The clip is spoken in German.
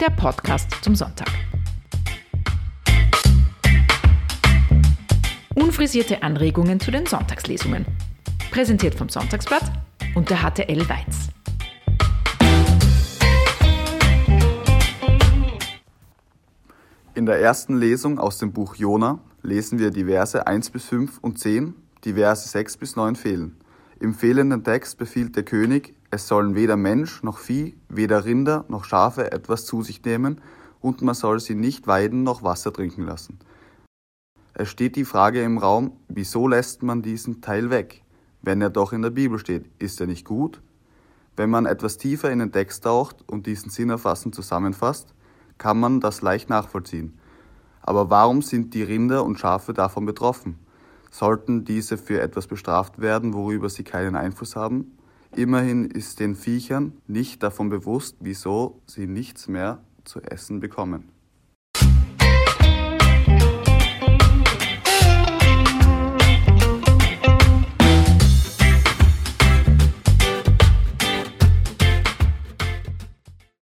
Der Podcast zum Sonntag. Unfrisierte Anregungen zu den Sonntagslesungen. Präsentiert vom Sonntagsblatt und der HTL Weiz. In der ersten Lesung aus dem Buch Jona lesen wir die Verse 1 bis 5 und 10, die Verse 6 bis 9 fehlen. Im fehlenden Text befiehlt der König, es sollen weder Mensch noch Vieh, weder Rinder noch Schafe etwas zu sich nehmen, und man soll sie nicht weiden noch Wasser trinken lassen. Es steht die Frage im Raum, wieso lässt man diesen Teil weg? Wenn er doch in der Bibel steht, ist er nicht gut? Wenn man etwas tiefer in den Text taucht und diesen Sinn erfassend zusammenfasst, kann man das leicht nachvollziehen. Aber warum sind die Rinder und Schafe davon betroffen? Sollten diese für etwas bestraft werden, worüber sie keinen Einfluss haben? Immerhin ist den Viechern nicht davon bewusst, wieso sie nichts mehr zu essen bekommen.